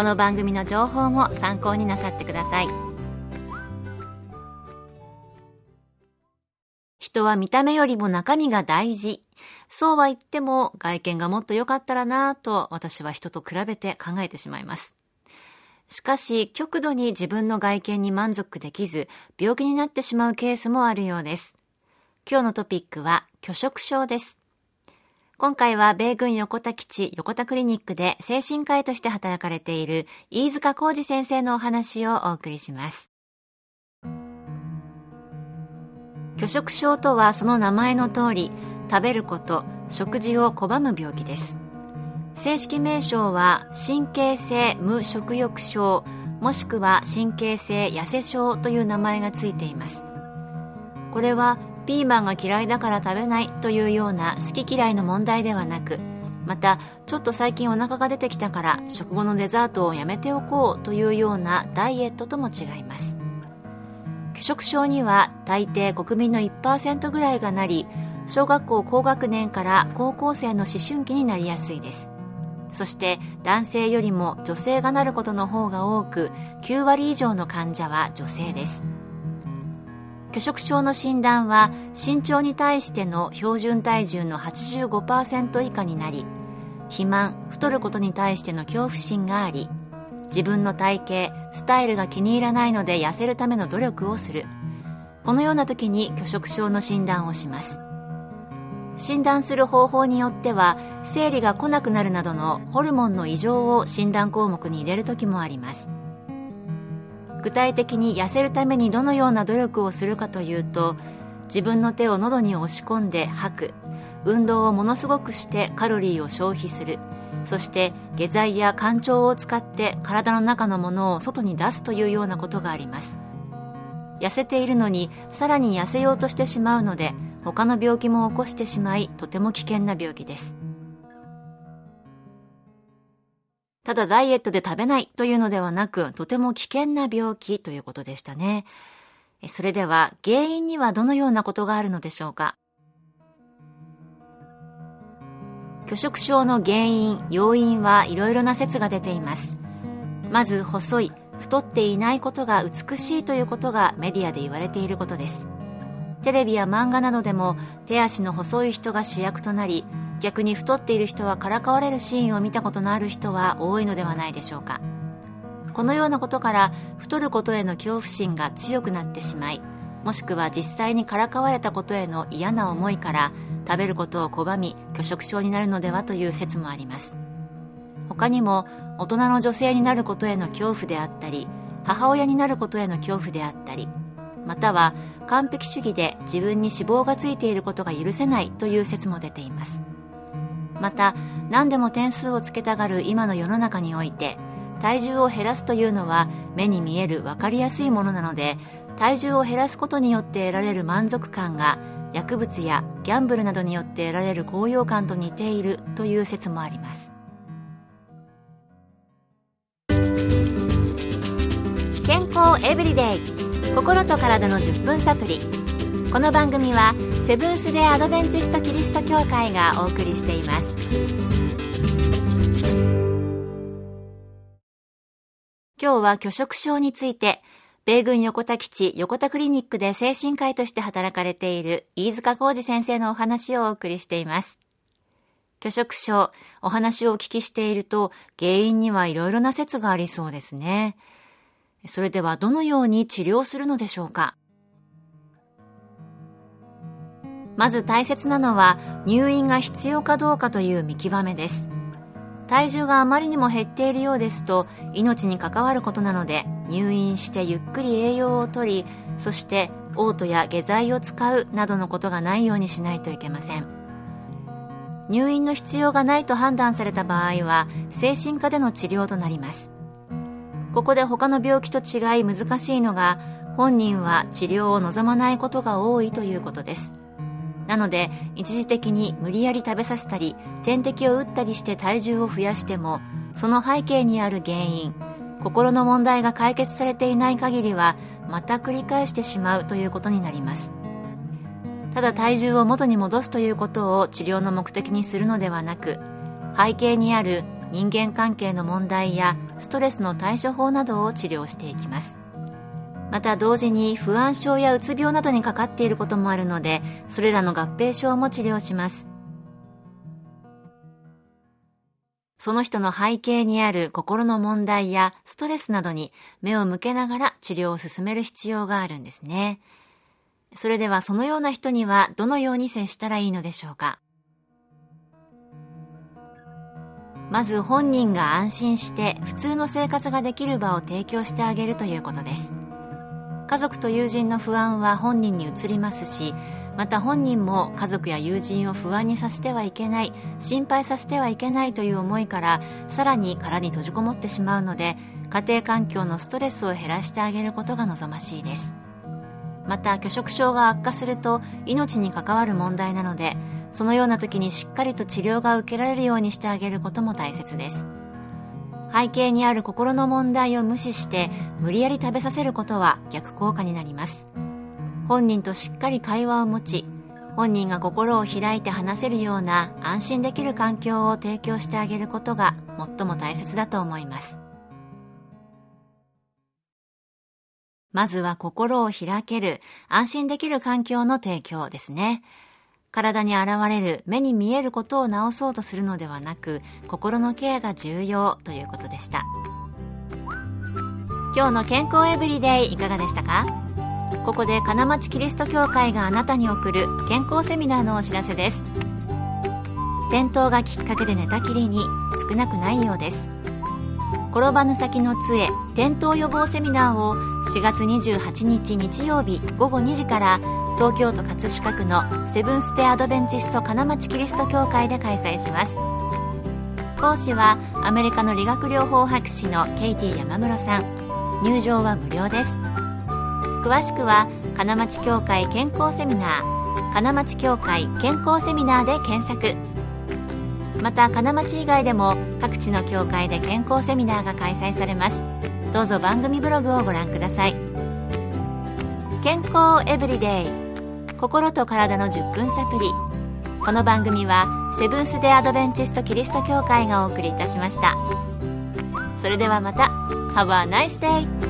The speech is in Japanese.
この番組の情報も参考になさってください。人は見た目よりも中身が大事。そうは言っても外見がもっと良かったらなぁと私は人と比べて考えてしまいます。しかし極度に自分の外見に満足できず病気になってしまうケースもあるようです。今日のトピックは拒食症です。今回は米軍横田基地横田クリニックで精神科医として働かれている飯塚浩二先生のお話をお送りします。拒食症とはその名前の通り、食べること、食事を拒む病気です。正式名称は神経性無食欲症もしくは神経性痩せ症という名前がついていますこれはピーマンが嫌いだから食べないというような好き嫌いの問題ではなくまたちょっと最近お腹が出てきたから食後のデザートをやめておこうというようなダイエットとも違います。拒食症には大抵国民の1%ぐらいがなり小学校高学年から高校生の思春期になりやすいです。そして男性よりも女性がなることの方が多く9割以上の患者は女性です。拒食症の診断は身長に対しての標準体重の85%以下になり肥満太ることに対しての恐怖心があり自分の体型スタイルが気に入らないので痩せるための努力をする。このような時に拒食症の診断をします。診断する方法によっては生理が来なくなるなどのホルモンの異常を診断項目に入れる時もあります。具体的に痩せるためにどのような努力をするかというと自分の手を喉に押し込んで吐く。運動をものすごくしてカロリーを消費する。そして下剤や肝腸を使って体の中のものを外に出すというようなことがあります。痩せているのにさらに痩せようとしてしまうので他の病気も起こしてしまいとても危険な病気です。ただダイエットで食べないというのではなく、とても危険な病気ということでしたね。それでは原因にはどのようなことがあるのでしょうか？拒食症の原因、要因はいろいろな説が出ています。まず細い、太っていないことが美しいということがメディアで言われていることです。テレビや漫画などでも手足の細い人が主役となり逆に太っている人はからかわれるシーンを見たことのある人は多いのではないでしょうか。このようなことから太ることへの恐怖心が強くなってしまいもしくは実際にからかわれたことへの嫌な思いから食べることを拒み拒食症になるのではという説もあります。他にも大人の女性になることへの恐怖であったり母親になることへの恐怖であったりまたは完璧主義で自分に脂肪がついていることが許せないという説も出ています。また何でも点数をつけたがる今の世の中において体重を減らすというのは目に見える分かりやすいものなので体重を減らすことによって得られる満足感が薬物やギャンブルなどによって得られる高揚感と似ているという説もあります。健康エブリデイ。心と体の10分サプリ。この番組はセブンス・デ・アドベンチスト・キリスト教会がお送りしています。今日は拒食症について米軍横田基地横田クリニックで精神科医として働かれている飯塚浩二先生のお話をお送りしています。拒食症お話をお聞きしていると原因にはいろいろな説がありそうですね。それではどのように治療するのでしょうか？まず大切なのは入院が必要かどうかという見極めです。体重があまりにも減っているようですと命に関わることなので入院してゆっくり栄養をとりそして嘔吐や下剤を使うなどのことがないようにしないといけません。入院の必要がないと判断された場合は精神科での治療となります。ここで他の病気と違い難しいのが本人は治療を望まないことが多いということです。なので一時的に無理やり食べさせたり点滴を打ったりして体重を増やしてもその背景にある原因心の問題が解決されていない限りはまた繰り返してしまうということになります。ただ体重を元に戻すということを治療の目的にするのではなく背景にある人間関係の問題やストレスの対処法などを治療していきます。また同時に不安症やうつ病などにかかっていることもあるのでそれらの合併症も治療します。その人の背景にある心の問題やストレスなどに目を向けながら治療を進める必要があるんですね。それではそのような人にはどのように接したらいいのでしょうか。まず本人が安心して普通の生活ができる場を提供してあげるということです。家族と友人の不安は本人に移りますしまた本人も家族や友人を不安にさせてはいけない心配させてはいけないという思いからさらに殻に閉じこもってしまうので家庭環境のストレスを減らしてあげることが望ましいです。また拒食症が悪化すると命に関わる問題なのでそのような時にしっかりと治療が受けられるようにしてあげることも大切です。背景にある心の問題を無視して無理やり食べさせることは逆効果になります本人としっかり会話を持ち本人が心を開いて話せるような安心できる環境を提供してあげることが最も大切だと思いますまずは心を開ける、安心できる環境の提供ですね。体に現れる目に見えることを治そうとするのではなく心のケアが重要ということでした。今日の健康エブリデイいかがでしたか？ここで金町キリスト教会があなたに送る健康セミナーのお知らせです。転倒がきっかけで寝たきりに少なくないようです。転ばぬ先の杖転倒予防セミナーを4月28日日曜日午後2時から東京都葛飾区のセブンス・テ・アドベンチスト金町キリスト教会で開催します。講師はアメリカの理学療法博士のケイティ山室さん。入場は無料です。詳しくは金町協会健康セミナー。金町協会健康セミナーで検索。また金町以外でも各地の教会で健康セミナーが開催されます。どうぞ番組ブログをご覧ください。健康エブリデイ。心と体の10分サプリこの番組はセブンス・デ・アドベンチスト・キリスト教会がお送りいたしました。それではまた。Have a nice day!